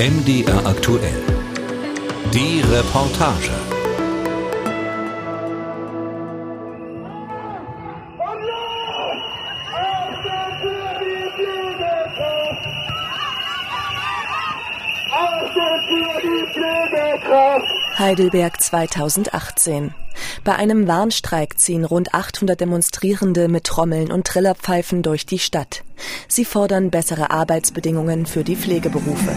MDR aktuell. Die Reportage. Heidelberg 2018. Bei einem Warnstreik ziehen rund 800 Demonstrierende mit Trommeln und Trillerpfeifen durch die Stadt. Sie fordern bessere Arbeitsbedingungen für die Pflegeberufe.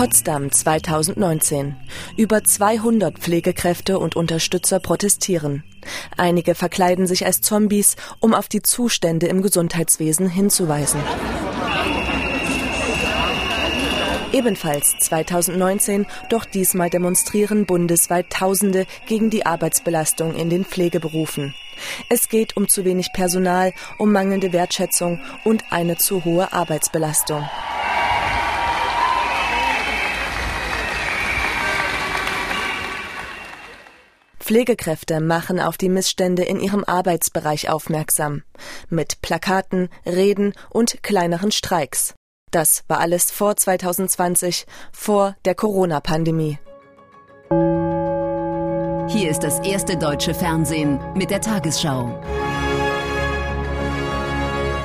Potsdam 2019. Über 200 Pflegekräfte und Unterstützer protestieren. Einige verkleiden sich als Zombies, um auf die Zustände im Gesundheitswesen hinzuweisen. Ebenfalls 2019, doch diesmal demonstrieren bundesweit Tausende gegen die Arbeitsbelastung in den Pflegeberufen. Es geht um zu wenig Personal, um mangelnde Wertschätzung und eine zu hohe Arbeitsbelastung. Pflegekräfte machen auf die Missstände in ihrem Arbeitsbereich aufmerksam. Mit Plakaten, Reden und kleineren Streiks. Das war alles vor 2020, vor der Corona-Pandemie. Hier ist das erste deutsche Fernsehen mit der Tagesschau.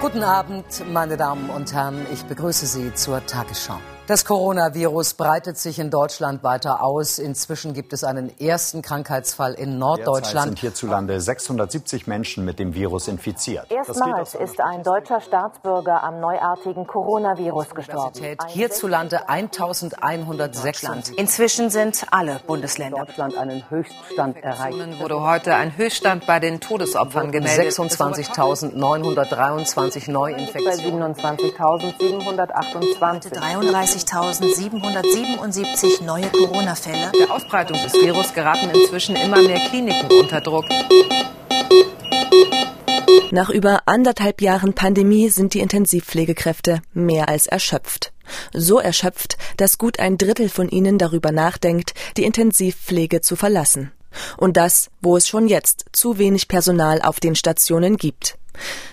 Guten Abend, meine Damen und Herren. Ich begrüße Sie zur Tagesschau. Das Coronavirus breitet sich in Deutschland weiter aus. Inzwischen gibt es einen ersten Krankheitsfall in Norddeutschland. Derzeit sind hierzulande 670 Menschen mit dem Virus infiziert. Erstmals ist ein deutscher Staatsbürger am neuartigen Coronavirus gestorben. Hierzulande 1106 Land. Inzwischen sind alle Bundesländer. Deutschland einen Höchststand erreicht. wurde heute ein Höchststand bei den Todesopfern gemeldet. 26.923 Neuinfektionen. Bei 27.728. 30.777 neue Corona-Fälle. Der Ausbreitung des Virus geraten inzwischen immer mehr Kliniken unter Druck. Nach über anderthalb Jahren Pandemie sind die Intensivpflegekräfte mehr als erschöpft. So erschöpft, dass gut ein Drittel von ihnen darüber nachdenkt, die Intensivpflege zu verlassen. Und das, wo es schon jetzt zu wenig Personal auf den Stationen gibt.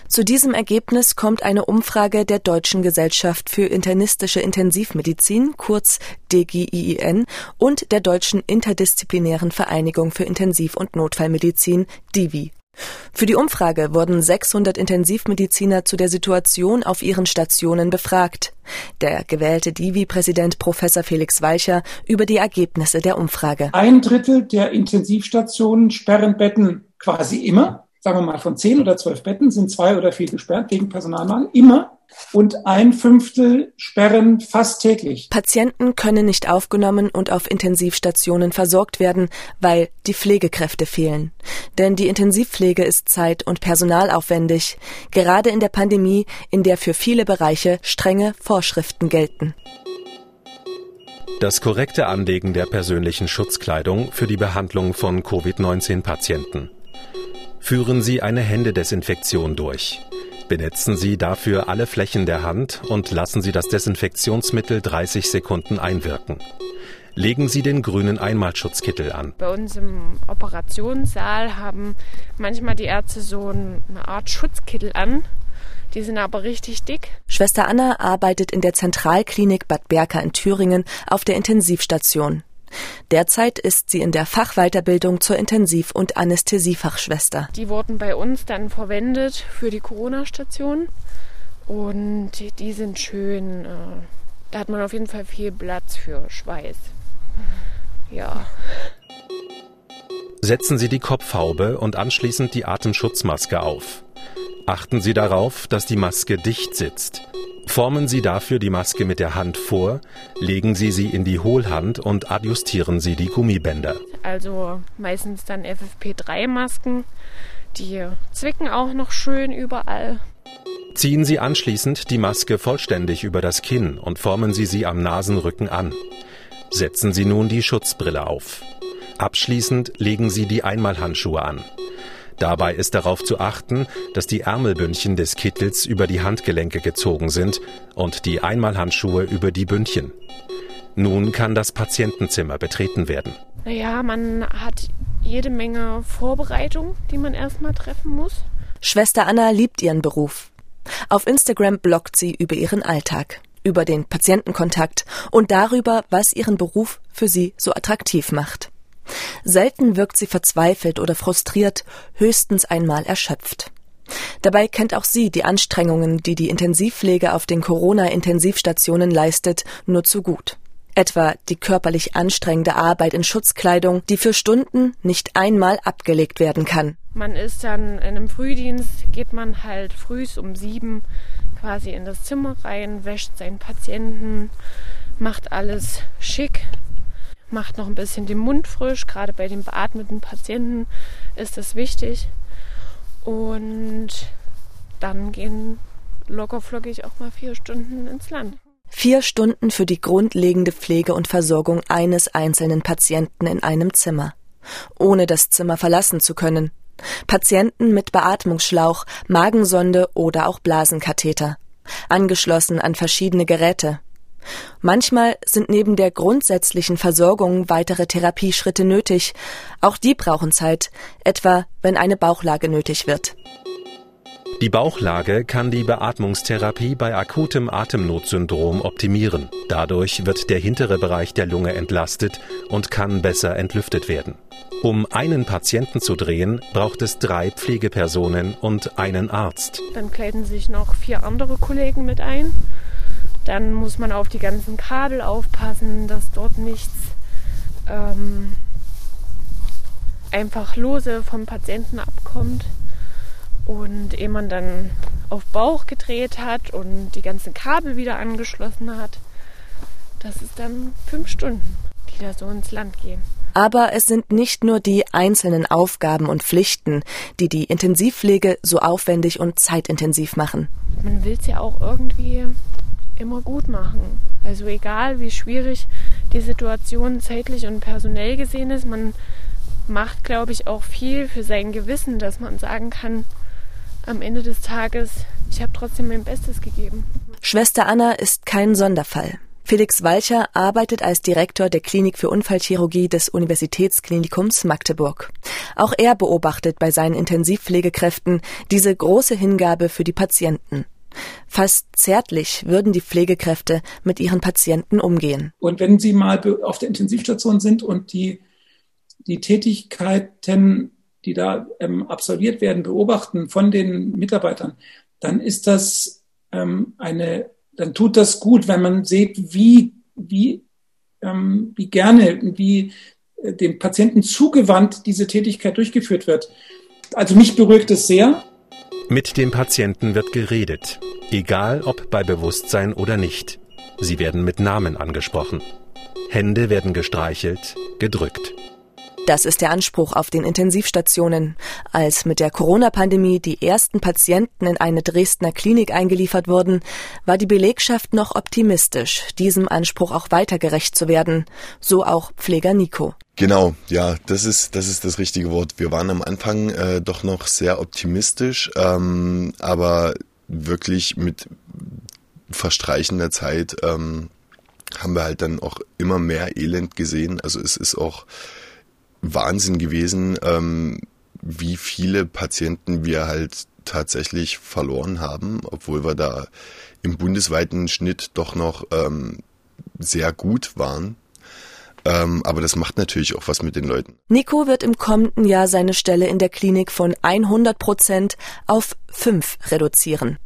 Zu diesem Ergebnis kommt eine Umfrage der Deutschen Gesellschaft für internistische Intensivmedizin, kurz DGIIN, und der Deutschen Interdisziplinären Vereinigung für Intensiv- und Notfallmedizin, DIVI. Für die Umfrage wurden 600 Intensivmediziner zu der Situation auf ihren Stationen befragt. Der gewählte Divi-Präsident Professor Felix Weicher über die Ergebnisse der Umfrage. Ein Drittel der Intensivstationen sperren Betten quasi immer sagen wir mal, von zehn oder zwölf Betten sind zwei oder vier gesperrt wegen Personalmangel, immer. Und ein Fünftel sperren fast täglich. Patienten können nicht aufgenommen und auf Intensivstationen versorgt werden, weil die Pflegekräfte fehlen. Denn die Intensivpflege ist zeit- und personalaufwendig, gerade in der Pandemie, in der für viele Bereiche strenge Vorschriften gelten. Das korrekte Anlegen der persönlichen Schutzkleidung für die Behandlung von Covid-19-Patienten. Führen Sie eine Händedesinfektion durch. Benetzen Sie dafür alle Flächen der Hand und lassen Sie das Desinfektionsmittel 30 Sekunden einwirken. Legen Sie den grünen Einmalschutzkittel an. Bei uns im Operationssaal haben manchmal die Ärzte so eine Art Schutzkittel an. Die sind aber richtig dick. Schwester Anna arbeitet in der Zentralklinik Bad Berka in Thüringen auf der Intensivstation. Derzeit ist sie in der Fachweiterbildung zur Intensiv- und Anästhesiefachschwester. Die wurden bei uns dann verwendet für die Corona-Station und die sind schön. Äh, da hat man auf jeden Fall viel Platz für Schweiß. Ja. Setzen Sie die Kopfhaube und anschließend die Atemschutzmaske auf. Achten Sie darauf, dass die Maske dicht sitzt. Formen Sie dafür die Maske mit der Hand vor, legen Sie sie in die Hohlhand und adjustieren Sie die Gummibänder. Also meistens dann FFP3-Masken, die zwicken auch noch schön überall. Ziehen Sie anschließend die Maske vollständig über das Kinn und formen Sie sie am Nasenrücken an. Setzen Sie nun die Schutzbrille auf. Abschließend legen Sie die Einmalhandschuhe an. Dabei ist darauf zu achten, dass die Ärmelbündchen des Kittels über die Handgelenke gezogen sind und die Einmalhandschuhe über die Bündchen. Nun kann das Patientenzimmer betreten werden. Naja, man hat jede Menge Vorbereitung, die man erstmal treffen muss. Schwester Anna liebt ihren Beruf. Auf Instagram bloggt sie über ihren Alltag, über den Patientenkontakt und darüber, was ihren Beruf für sie so attraktiv macht. Selten wirkt sie verzweifelt oder frustriert, höchstens einmal erschöpft. Dabei kennt auch sie die Anstrengungen, die die Intensivpflege auf den Corona-Intensivstationen leistet, nur zu gut. Etwa die körperlich anstrengende Arbeit in Schutzkleidung, die für Stunden nicht einmal abgelegt werden kann. Man ist dann in einem Frühdienst, geht man halt frühs um sieben quasi in das Zimmer rein, wäscht seinen Patienten, macht alles schick, macht noch ein bisschen den Mund frisch. Gerade bei den beatmeten Patienten ist das wichtig. Und dann gehen lockerflockig auch mal vier Stunden ins Land. Vier Stunden für die grundlegende Pflege und Versorgung eines einzelnen Patienten in einem Zimmer, ohne das Zimmer verlassen zu können. Patienten mit Beatmungsschlauch, Magensonde oder auch Blasenkatheter, angeschlossen an verschiedene Geräte. Manchmal sind neben der grundsätzlichen Versorgung weitere Therapieschritte nötig. Auch die brauchen Zeit, etwa wenn eine Bauchlage nötig wird. Die Bauchlage kann die Beatmungstherapie bei akutem Atemnotsyndrom optimieren. Dadurch wird der hintere Bereich der Lunge entlastet und kann besser entlüftet werden. Um einen Patienten zu drehen, braucht es drei Pflegepersonen und einen Arzt. Dann kleiden sich noch vier andere Kollegen mit ein. Dann muss man auf die ganzen Kabel aufpassen, dass dort nichts ähm, einfach lose vom Patienten abkommt. Und ehe man dann auf Bauch gedreht hat und die ganzen Kabel wieder angeschlossen hat, das ist dann fünf Stunden, die da so ins Land gehen. Aber es sind nicht nur die einzelnen Aufgaben und Pflichten, die die Intensivpflege so aufwendig und zeitintensiv machen. Man will es ja auch irgendwie immer gut machen. Also egal, wie schwierig die Situation zeitlich und personell gesehen ist, man macht, glaube ich, auch viel für sein Gewissen, dass man sagen kann, am Ende des Tages, ich habe trotzdem mein Bestes gegeben. Schwester Anna ist kein Sonderfall. Felix Walcher arbeitet als Direktor der Klinik für Unfallchirurgie des Universitätsklinikums Magdeburg. Auch er beobachtet bei seinen Intensivpflegekräften diese große Hingabe für die Patienten. Fast zärtlich würden die Pflegekräfte mit ihren Patienten umgehen. Und wenn Sie mal auf der Intensivstation sind und die, die Tätigkeiten die da ähm, absolviert werden, beobachten von den Mitarbeitern, dann ist das ähm, eine, dann tut das gut, wenn man sieht, wie, wie, ähm, wie gerne, wie äh, dem Patienten zugewandt diese Tätigkeit durchgeführt wird. Also mich beruhigt es sehr. Mit dem Patienten wird geredet, egal ob bei Bewusstsein oder nicht. Sie werden mit Namen angesprochen. Hände werden gestreichelt, gedrückt. Das ist der Anspruch auf den Intensivstationen. Als mit der Corona-Pandemie die ersten Patienten in eine Dresdner Klinik eingeliefert wurden, war die Belegschaft noch optimistisch, diesem Anspruch auch weiter gerecht zu werden. So auch Pfleger Nico. Genau, ja, das ist das ist das richtige Wort. Wir waren am Anfang äh, doch noch sehr optimistisch, ähm, aber wirklich mit verstreichender Zeit ähm, haben wir halt dann auch immer mehr Elend gesehen. Also es ist auch Wahnsinn gewesen, ähm, wie viele Patienten wir halt tatsächlich verloren haben, obwohl wir da im bundesweiten Schnitt doch noch ähm, sehr gut waren. Ähm, aber das macht natürlich auch was mit den Leuten. Nico wird im kommenden Jahr seine Stelle in der Klinik von 100 Prozent auf 5 reduzieren.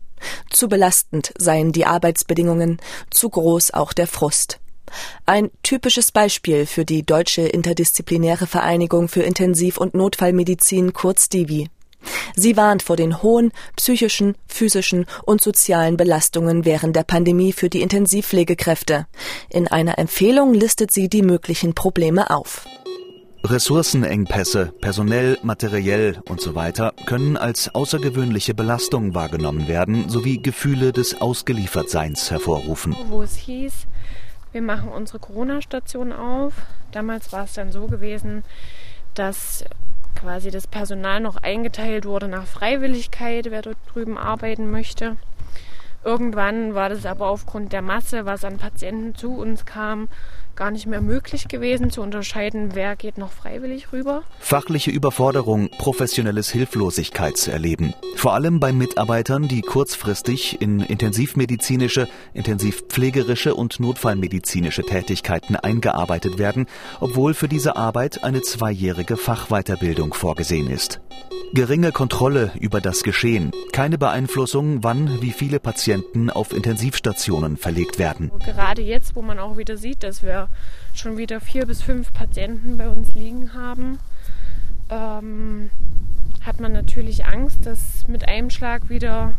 Zu belastend seien die Arbeitsbedingungen, zu groß auch der Frust. Ein typisches Beispiel für die Deutsche Interdisziplinäre Vereinigung für Intensiv- und Notfallmedizin kurz DIVI. Sie warnt vor den hohen psychischen, physischen und sozialen Belastungen während der Pandemie für die Intensivpflegekräfte. In einer Empfehlung listet sie die möglichen Probleme auf. Ressourcenengpässe, personell, materiell und so weiter können als außergewöhnliche Belastung wahrgenommen werden, sowie Gefühle des Ausgeliefertseins hervorrufen. Wo es hieß, wir machen unsere Corona-Station auf. Damals war es dann so gewesen, dass quasi das Personal noch eingeteilt wurde nach Freiwilligkeit, wer dort drüben arbeiten möchte. Irgendwann war das aber aufgrund der Masse, was an Patienten zu uns kam, gar nicht mehr möglich gewesen zu unterscheiden, wer geht noch freiwillig rüber. Fachliche Überforderung, professionelles Hilflosigkeitserleben. Vor allem bei Mitarbeitern, die kurzfristig in intensivmedizinische, intensivpflegerische und notfallmedizinische Tätigkeiten eingearbeitet werden, obwohl für diese Arbeit eine zweijährige Fachweiterbildung vorgesehen ist. Geringe Kontrolle über das Geschehen, keine Beeinflussung, wann wie viele Patienten auf Intensivstationen verlegt werden. Gerade jetzt, wo man auch wieder sieht, dass wir schon wieder vier bis fünf Patienten bei uns liegen haben, ähm, hat man natürlich Angst, dass mit einem Schlag wieder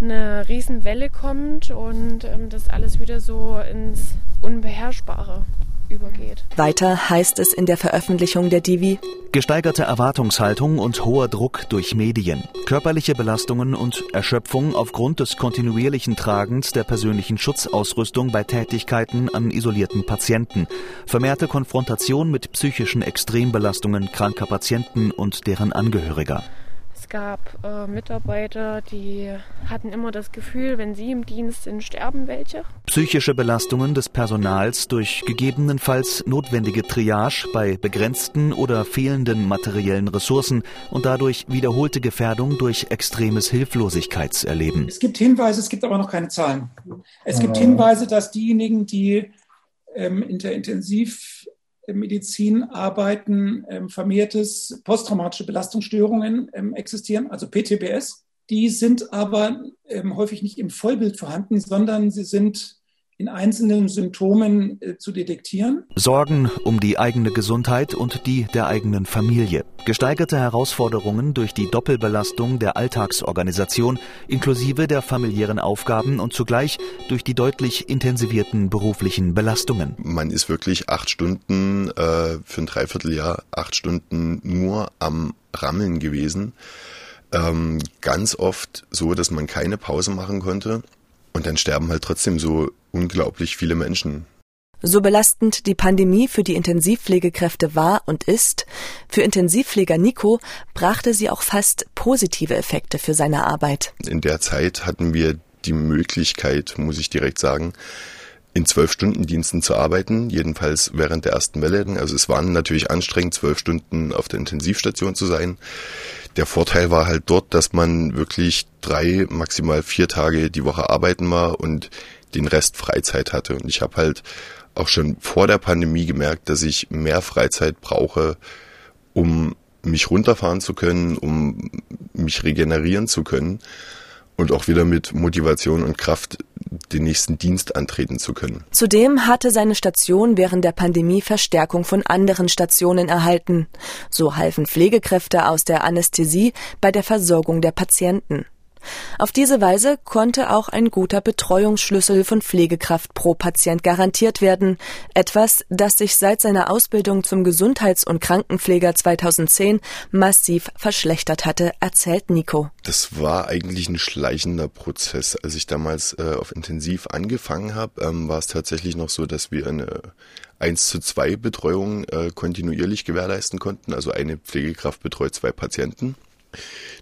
eine Riesenwelle kommt und ähm, das alles wieder so ins Unbeherrschbare übergeht. Weiter heißt es in der Veröffentlichung der Divi Gesteigerte Erwartungshaltung und hoher Druck durch Medien, körperliche Belastungen und Erschöpfung aufgrund des kontinuierlichen Tragens der persönlichen Schutzausrüstung bei Tätigkeiten an isolierten Patienten, vermehrte Konfrontation mit psychischen Extrembelastungen kranker Patienten und deren Angehöriger. Es gab äh, Mitarbeiter, die hatten immer das Gefühl, wenn sie im Dienst sind, sterben welche. Psychische Belastungen des Personals durch gegebenenfalls notwendige Triage bei begrenzten oder fehlenden materiellen Ressourcen und dadurch wiederholte Gefährdung durch extremes Hilflosigkeitserleben. Es gibt Hinweise, es gibt aber noch keine Zahlen. Es gibt Hinweise, dass diejenigen, die ähm, in der Intensiv Medizin arbeiten, ähm, vermehrtes posttraumatische Belastungsstörungen ähm, existieren, also PTBS. Die sind aber ähm, häufig nicht im Vollbild vorhanden, sondern sie sind in einzelnen Symptomen äh, zu detektieren. Sorgen um die eigene Gesundheit und die der eigenen Familie. Gesteigerte Herausforderungen durch die Doppelbelastung der Alltagsorganisation inklusive der familiären Aufgaben und zugleich durch die deutlich intensivierten beruflichen Belastungen. Man ist wirklich acht Stunden äh, für ein Dreivierteljahr, acht Stunden nur am Rammeln gewesen. Ähm, ganz oft so, dass man keine Pause machen konnte. Und dann sterben halt trotzdem so unglaublich viele Menschen. So belastend die Pandemie für die Intensivpflegekräfte war und ist, für Intensivpfleger Nico brachte sie auch fast positive Effekte für seine Arbeit. In der Zeit hatten wir die Möglichkeit, muss ich direkt sagen, in zwölf Stunden Diensten zu arbeiten, jedenfalls während der ersten Welle. Also es waren natürlich anstrengend, zwölf Stunden auf der Intensivstation zu sein. Der Vorteil war halt dort, dass man wirklich drei, maximal vier Tage die Woche arbeiten war und den Rest Freizeit hatte. Und ich habe halt auch schon vor der Pandemie gemerkt, dass ich mehr Freizeit brauche, um mich runterfahren zu können, um mich regenerieren zu können und auch wieder mit Motivation und Kraft den nächsten Dienst antreten zu können. Zudem hatte seine Station während der Pandemie Verstärkung von anderen Stationen erhalten. So halfen Pflegekräfte aus der Anästhesie bei der Versorgung der Patienten. Auf diese Weise konnte auch ein guter Betreuungsschlüssel von Pflegekraft pro Patient garantiert werden, etwas, das sich seit seiner Ausbildung zum Gesundheits- und Krankenpfleger 2010 massiv verschlechtert hatte, erzählt Nico. Das war eigentlich ein schleichender Prozess. Als ich damals äh, auf Intensiv angefangen habe, ähm, war es tatsächlich noch so, dass wir eine 1 zu 2 Betreuung äh, kontinuierlich gewährleisten konnten. Also eine Pflegekraft betreut zwei Patienten.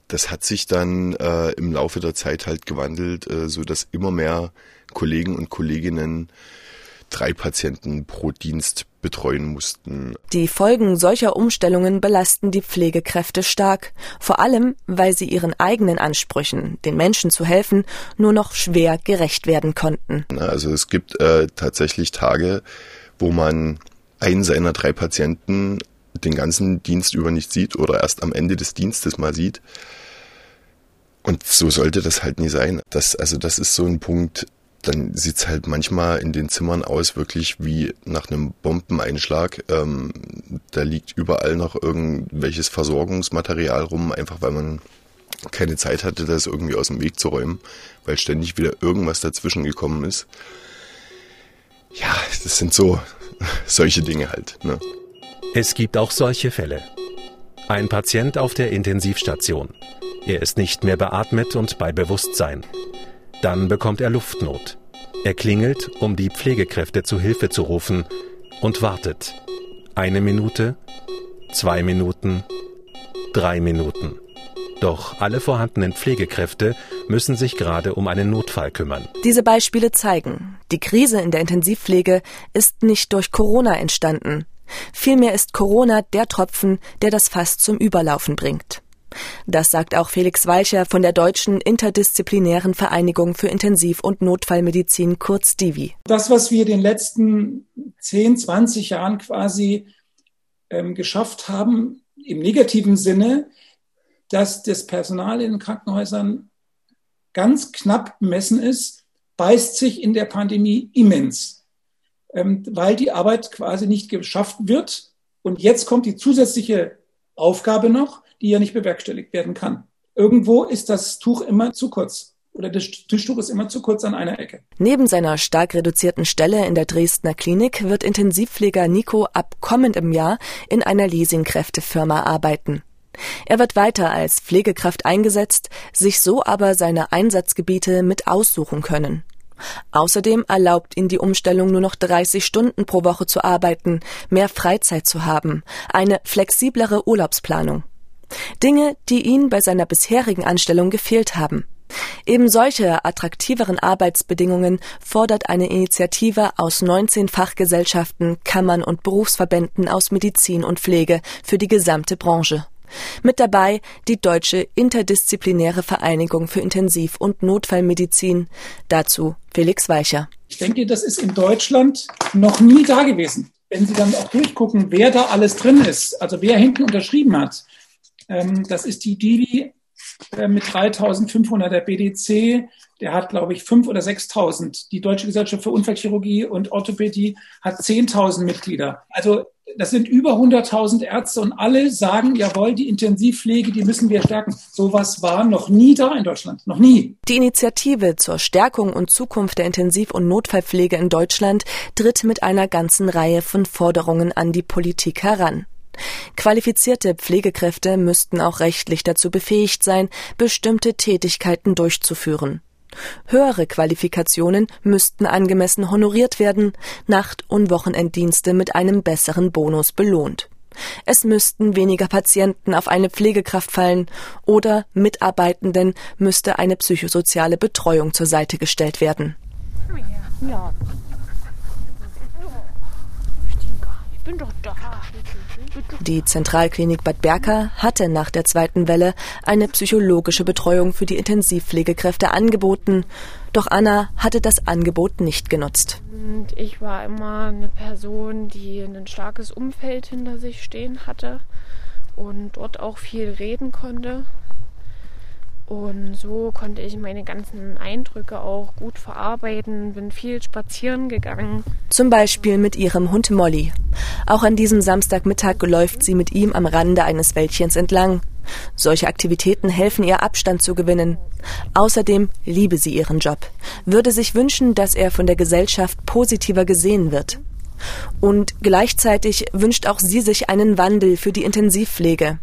Das hat sich dann äh, im Laufe der Zeit halt gewandelt, äh, so dass immer mehr Kollegen und Kolleginnen drei Patienten pro Dienst betreuen mussten. Die Folgen solcher Umstellungen belasten die Pflegekräfte stark, vor allem weil sie ihren eigenen Ansprüchen, den Menschen zu helfen, nur noch schwer gerecht werden konnten. Also es gibt äh, tatsächlich Tage, wo man einen seiner drei Patienten den ganzen Dienst über nicht sieht oder erst am Ende des Dienstes mal sieht. Und so sollte das halt nie sein. Das, also das ist so ein Punkt, dann sieht's halt manchmal in den Zimmern aus, wirklich wie nach einem Bombeneinschlag. Ähm, da liegt überall noch irgendwelches Versorgungsmaterial rum, einfach weil man keine Zeit hatte, das irgendwie aus dem Weg zu räumen, weil ständig wieder irgendwas dazwischen gekommen ist. Ja, das sind so solche Dinge halt. Ne? Es gibt auch solche Fälle. Ein Patient auf der Intensivstation. Er ist nicht mehr beatmet und bei Bewusstsein. Dann bekommt er Luftnot. Er klingelt, um die Pflegekräfte zu Hilfe zu rufen und wartet. Eine Minute, zwei Minuten, drei Minuten. Doch alle vorhandenen Pflegekräfte müssen sich gerade um einen Notfall kümmern. Diese Beispiele zeigen, die Krise in der Intensivpflege ist nicht durch Corona entstanden. Vielmehr ist Corona der Tropfen, der das Fass zum Überlaufen bringt. Das sagt auch Felix Weicher von der Deutschen Interdisziplinären Vereinigung für Intensiv- und Notfallmedizin, kurz DIVI. Das, was wir in den letzten 10, 20 Jahren quasi ähm, geschafft haben, im negativen Sinne, dass das Personal in den Krankenhäusern ganz knapp bemessen ist, beißt sich in der Pandemie immens, ähm, weil die Arbeit quasi nicht geschafft wird. Und jetzt kommt die zusätzliche Aufgabe noch, die ja nicht bewerkstelligt werden kann. Irgendwo ist das Tuch immer zu kurz oder das Tischtuch ist immer zu kurz an einer Ecke. Neben seiner stark reduzierten Stelle in der Dresdner Klinik wird Intensivpfleger Nico ab kommendem Jahr in einer Leasingkräftefirma arbeiten. Er wird weiter als Pflegekraft eingesetzt, sich so aber seine Einsatzgebiete mit aussuchen können. Außerdem erlaubt ihn die Umstellung nur noch 30 Stunden pro Woche zu arbeiten, mehr Freizeit zu haben, eine flexiblere Urlaubsplanung. Dinge, die ihn bei seiner bisherigen Anstellung gefehlt haben. Eben solche attraktiveren Arbeitsbedingungen fordert eine Initiative aus 19 Fachgesellschaften, Kammern und Berufsverbänden aus Medizin und Pflege für die gesamte Branche. Mit dabei die Deutsche Interdisziplinäre Vereinigung für Intensiv- und Notfallmedizin. Dazu Felix Weicher. Ich denke, das ist in Deutschland noch nie da gewesen. Wenn Sie dann auch durchgucken, wer da alles drin ist, also wer hinten unterschrieben hat. Ähm, das ist die Divi äh, mit 3500 der BDC, der hat, glaube ich, 5.000 oder 6.000. Die Deutsche Gesellschaft für Unfallchirurgie und Orthopädie hat 10.000 Mitglieder. Also das sind über 100.000 Ärzte und alle sagen, jawohl, die Intensivpflege, die müssen wir stärken. Sowas war noch nie da in Deutschland, noch nie. Die Initiative zur Stärkung und Zukunft der Intensiv- und Notfallpflege in Deutschland tritt mit einer ganzen Reihe von Forderungen an die Politik heran. Qualifizierte Pflegekräfte müssten auch rechtlich dazu befähigt sein, bestimmte Tätigkeiten durchzuführen. Höhere Qualifikationen müssten angemessen honoriert werden, Nacht- und Wochenenddienste mit einem besseren Bonus belohnt. Es müssten weniger Patienten auf eine Pflegekraft fallen oder Mitarbeitenden müsste eine psychosoziale Betreuung zur Seite gestellt werden. Ja. Ich bin doch da. Die Zentralklinik Bad Berka hatte nach der zweiten Welle eine psychologische Betreuung für die Intensivpflegekräfte angeboten. Doch Anna hatte das Angebot nicht genutzt. Und ich war immer eine Person, die ein starkes Umfeld hinter sich stehen hatte und dort auch viel reden konnte. Und so konnte ich meine ganzen Eindrücke auch gut verarbeiten, bin viel spazieren gegangen. Zum Beispiel mit ihrem Hund Molly. Auch an diesem Samstagmittag läuft sie mit ihm am Rande eines Wäldchens entlang. Solche Aktivitäten helfen ihr Abstand zu gewinnen. Außerdem liebe sie ihren Job, würde sich wünschen, dass er von der Gesellschaft positiver gesehen wird. Und gleichzeitig wünscht auch sie sich einen Wandel für die Intensivpflege.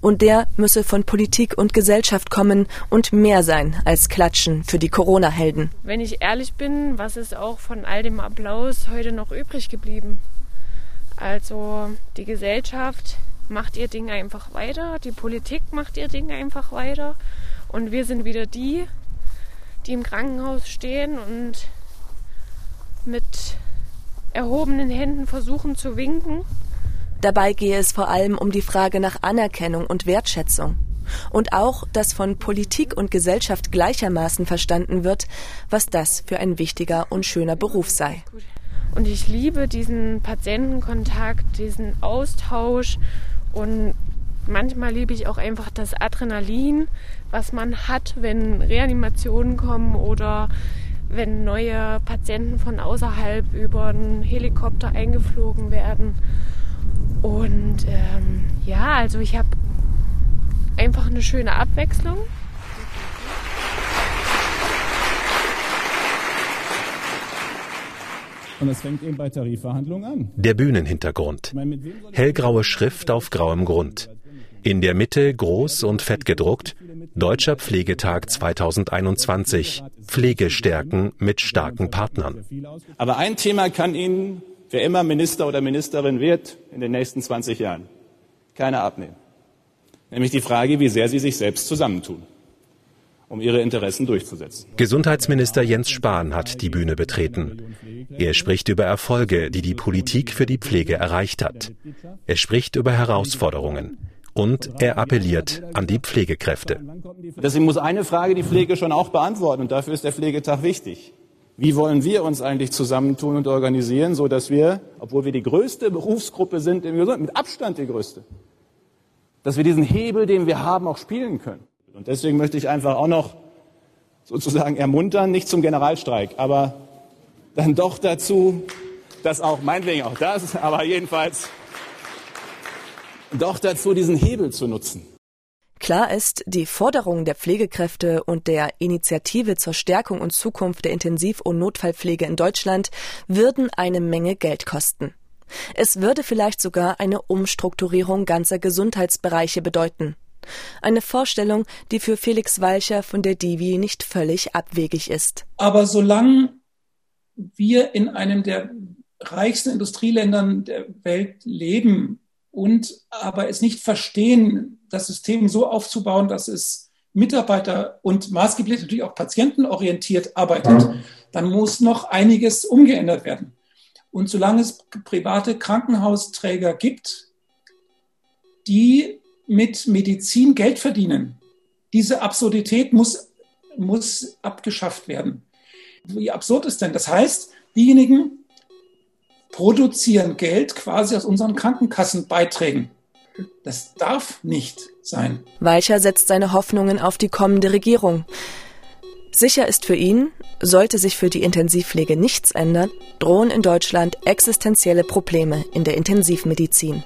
Und der müsse von Politik und Gesellschaft kommen und mehr sein als Klatschen für die Corona-Helden. Wenn ich ehrlich bin, was ist auch von all dem Applaus heute noch übrig geblieben? Also die Gesellschaft macht ihr Ding einfach weiter, die Politik macht ihr Ding einfach weiter und wir sind wieder die, die im Krankenhaus stehen und mit erhobenen Händen versuchen zu winken Dabei gehe es vor allem um die Frage nach Anerkennung und Wertschätzung. Und auch, dass von Politik und Gesellschaft gleichermaßen verstanden wird, was das für ein wichtiger und schöner Beruf sei. Und ich liebe diesen Patientenkontakt, diesen Austausch und manchmal liebe ich auch einfach das Adrenalin, was man hat, wenn Reanimationen kommen oder wenn neue Patienten von außerhalb über einen Helikopter eingeflogen werden. Und ähm, ja, also ich habe einfach eine schöne Abwechslung. Und es fängt eben bei Tarifverhandlungen an. Der Bühnenhintergrund. Hellgraue Schrift auf grauem Grund. In der Mitte groß und fett gedruckt Deutscher Pflegetag 2021. Pflegestärken mit starken Partnern. Aber ein Thema kann Ihnen wer immer Minister oder Ministerin wird in den nächsten 20 Jahren. Keiner abnehmen. Nämlich die Frage, wie sehr sie sich selbst zusammentun, um ihre Interessen durchzusetzen. Gesundheitsminister Jens Spahn hat die Bühne betreten. Er spricht über Erfolge, die die Politik für die Pflege erreicht hat. Er spricht über Herausforderungen. Und er appelliert an die Pflegekräfte. Deswegen muss eine Frage die Pflege schon auch beantworten. Und dafür ist der Pflegetag wichtig. Wie wollen wir uns eigentlich zusammentun und organisieren, so dass wir, obwohl wir die größte Berufsgruppe sind, mit Abstand die größte, dass wir diesen Hebel, den wir haben, auch spielen können. Und deswegen möchte ich einfach auch noch sozusagen ermuntern, nicht zum Generalstreik, aber dann doch dazu, dass auch, meinetwegen auch das, aber jedenfalls doch dazu, diesen Hebel zu nutzen. Klar ist, die Forderungen der Pflegekräfte und der Initiative zur Stärkung und Zukunft der Intensiv- und Notfallpflege in Deutschland würden eine Menge Geld kosten. Es würde vielleicht sogar eine Umstrukturierung ganzer Gesundheitsbereiche bedeuten. Eine Vorstellung, die für Felix Walcher von der Divi nicht völlig abwegig ist. Aber solange wir in einem der reichsten Industrieländern der Welt leben und aber es nicht verstehen, das System so aufzubauen, dass es Mitarbeiter und maßgeblich natürlich auch patientenorientiert arbeitet, dann muss noch einiges umgeändert werden. Und solange es private Krankenhausträger gibt, die mit Medizin Geld verdienen, diese Absurdität muss, muss abgeschafft werden. Wie absurd ist denn? Das heißt, diejenigen produzieren Geld quasi aus unseren Krankenkassenbeiträgen. Das darf nicht sein. Weicher setzt seine Hoffnungen auf die kommende Regierung. Sicher ist für ihn, sollte sich für die Intensivpflege nichts ändern, drohen in Deutschland existenzielle Probleme in der Intensivmedizin.